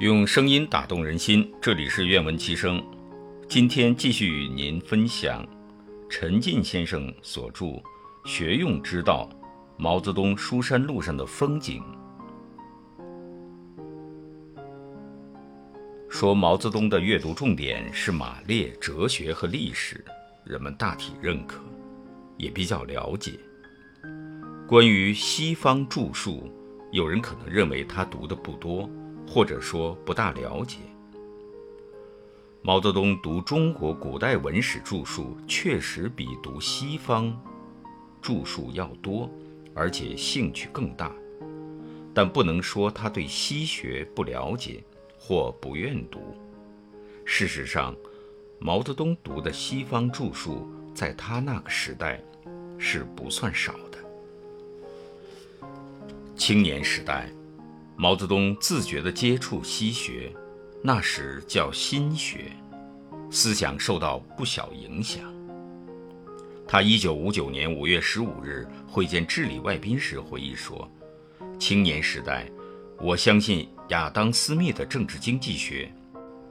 用声音打动人心，这里是愿闻其声。今天继续与您分享陈进先生所著《学用之道：毛泽东书山路上的风景》。说毛泽东的阅读重点是马列、哲学和历史，人们大体认可，也比较了解。关于西方著述，有人可能认为他读的不多。或者说不大了解，毛泽东读中国古代文史著述确实比读西方著述要多，而且兴趣更大，但不能说他对西学不了解或不愿读。事实上，毛泽东读的西方著述在他那个时代是不算少的。青年时代。毛泽东自觉地接触西学，那时叫新学，思想受到不小影响。他一九五九年五月十五日会见智利外宾时回忆说：“青年时代，我相信亚当·斯密的政治经济学，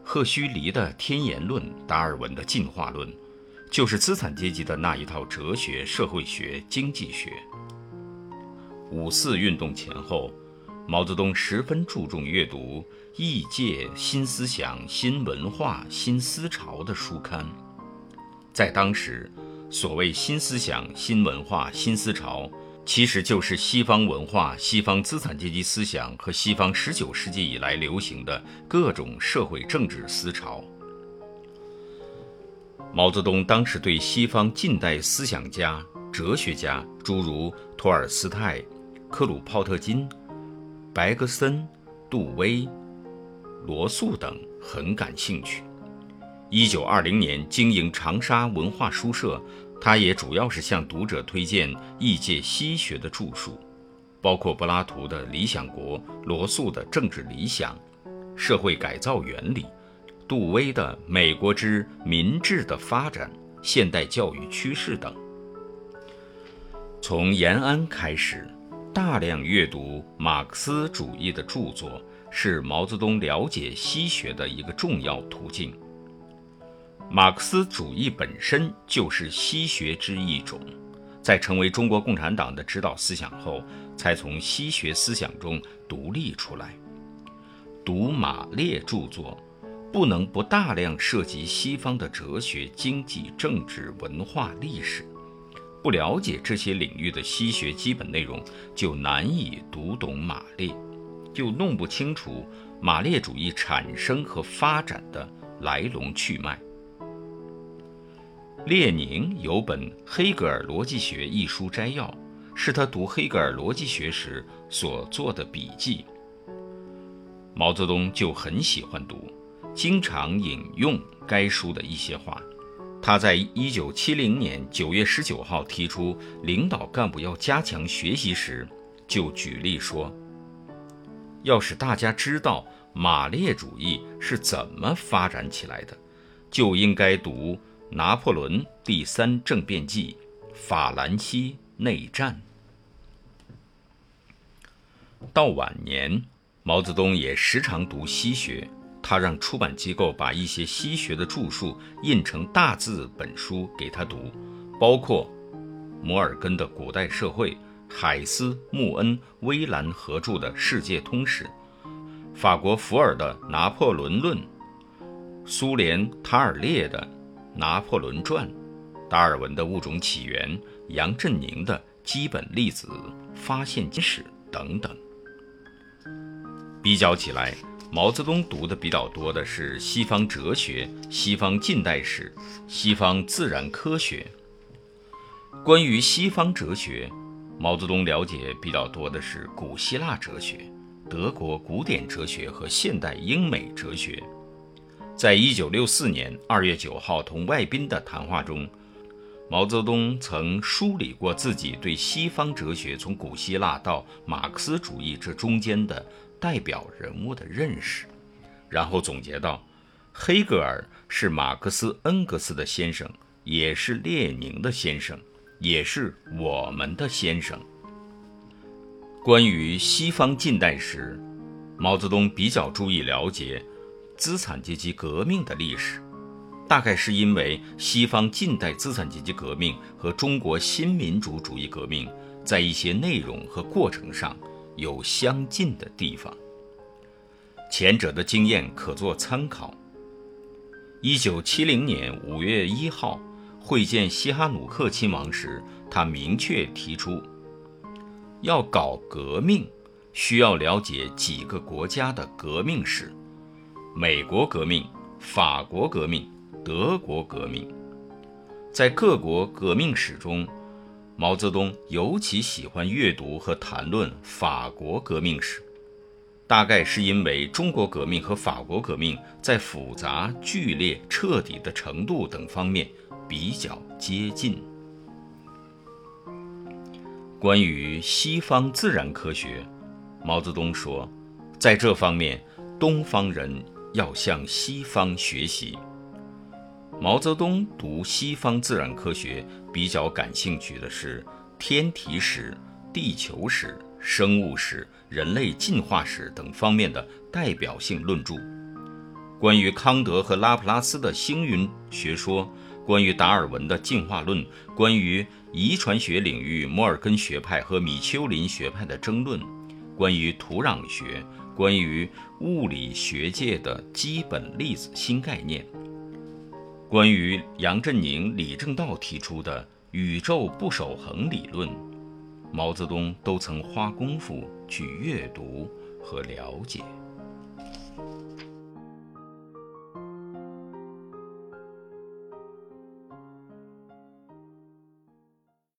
赫胥黎的天演论，达尔文的进化论，就是资产阶级的那一套哲学、社会学、经济学。”五四运动前后。毛泽东十分注重阅读异界新思想、新文化、新思潮的书刊。在当时，所谓新思想、新文化、新思潮，其实就是西方文化、西方资产阶级思想和西方十九世纪以来流行的各种社会政治思潮。毛泽东当时对西方近代思想家、哲学家，诸如托尔斯泰、克鲁泡特金。白格森、杜威、罗素等很感兴趣。一九二零年经营长沙文化书社，他也主要是向读者推荐异界西学的著述，包括柏拉图的《理想国》、罗素的《政治理想》、社会改造原理、杜威的《美国之民治的发展》、现代教育趋势等。从延安开始。大量阅读马克思主义的著作是毛泽东了解西学的一个重要途径。马克思主义本身就是西学之一种，在成为中国共产党的指导思想后，才从西学思想中独立出来。读马列著作，不能不大量涉及西方的哲学、经济、政治、文化、历史。不了解这些领域的西学基本内容，就难以读懂马列，就弄不清楚马列主义产生和发展的来龙去脉。列宁有本《黑格尔逻辑学》一书摘要，是他读黑格尔逻辑学时所做的笔记。毛泽东就很喜欢读，经常引用该书的一些话。他在一九七零年九月十九号提出领导干部要加强学习时，就举例说：“要使大家知道马列主义是怎么发展起来的，就应该读《拿破仑第三政变记》《法兰西内战》。”到晚年，毛泽东也时常读西学。他让出版机构把一些西学的著述印成大字本书给他读，包括摩尔根的《古代社会》、海斯、穆恩、威兰合著的《世界通史》、法国福尔的《拿破仑论》、苏联塔尔列的《拿破仑传》、达尔文的《物种起源》、杨振宁的《基本粒子发现史》等等。比较起来。毛泽东读的比较多的是西方哲学、西方近代史、西方自然科学。关于西方哲学，毛泽东了解比较多的是古希腊哲学、德国古典哲学和现代英美哲学。在一九六四年二月九号同外宾的谈话中，毛泽东曾梳理过自己对西方哲学从古希腊到马克思主义这中间的。代表人物的认识，然后总结到：黑格尔是马克思恩格斯的先生，也是列宁的先生，也是我们的先生。关于西方近代史，毛泽东比较注意了解资产阶级革命的历史，大概是因为西方近代资产阶级革命和中国新民主主义革命在一些内容和过程上有相近的地方。前者的经验可作参考。一九七零年五月一号会见西哈努克亲王时，他明确提出，要搞革命。需要了解几个国家的革命史：美国革命、法国革命、德国革命。在各国革命史中，毛泽东尤其喜欢阅读和谈论法国革命史，大概是因为中国革命和法国革命在复杂、剧烈、彻底的程度等方面比较接近。关于西方自然科学。毛泽东说，在这方面，东方人要向西方学习。毛泽东读西方自然科学比较感兴趣的是天体史、地球史、生物史、人类进化史等方面的代表性论著。关于康德和拉普拉斯的星云学说，关于达尔文的进化论，关于遗传学领域摩尔根学派和米丘林学派的争论。关于土壤学，关于物理学界的基本粒子新概念，关于杨振宁李政道提出的宇宙不守恒理论毛泽东都曾花功夫去阅读和了解。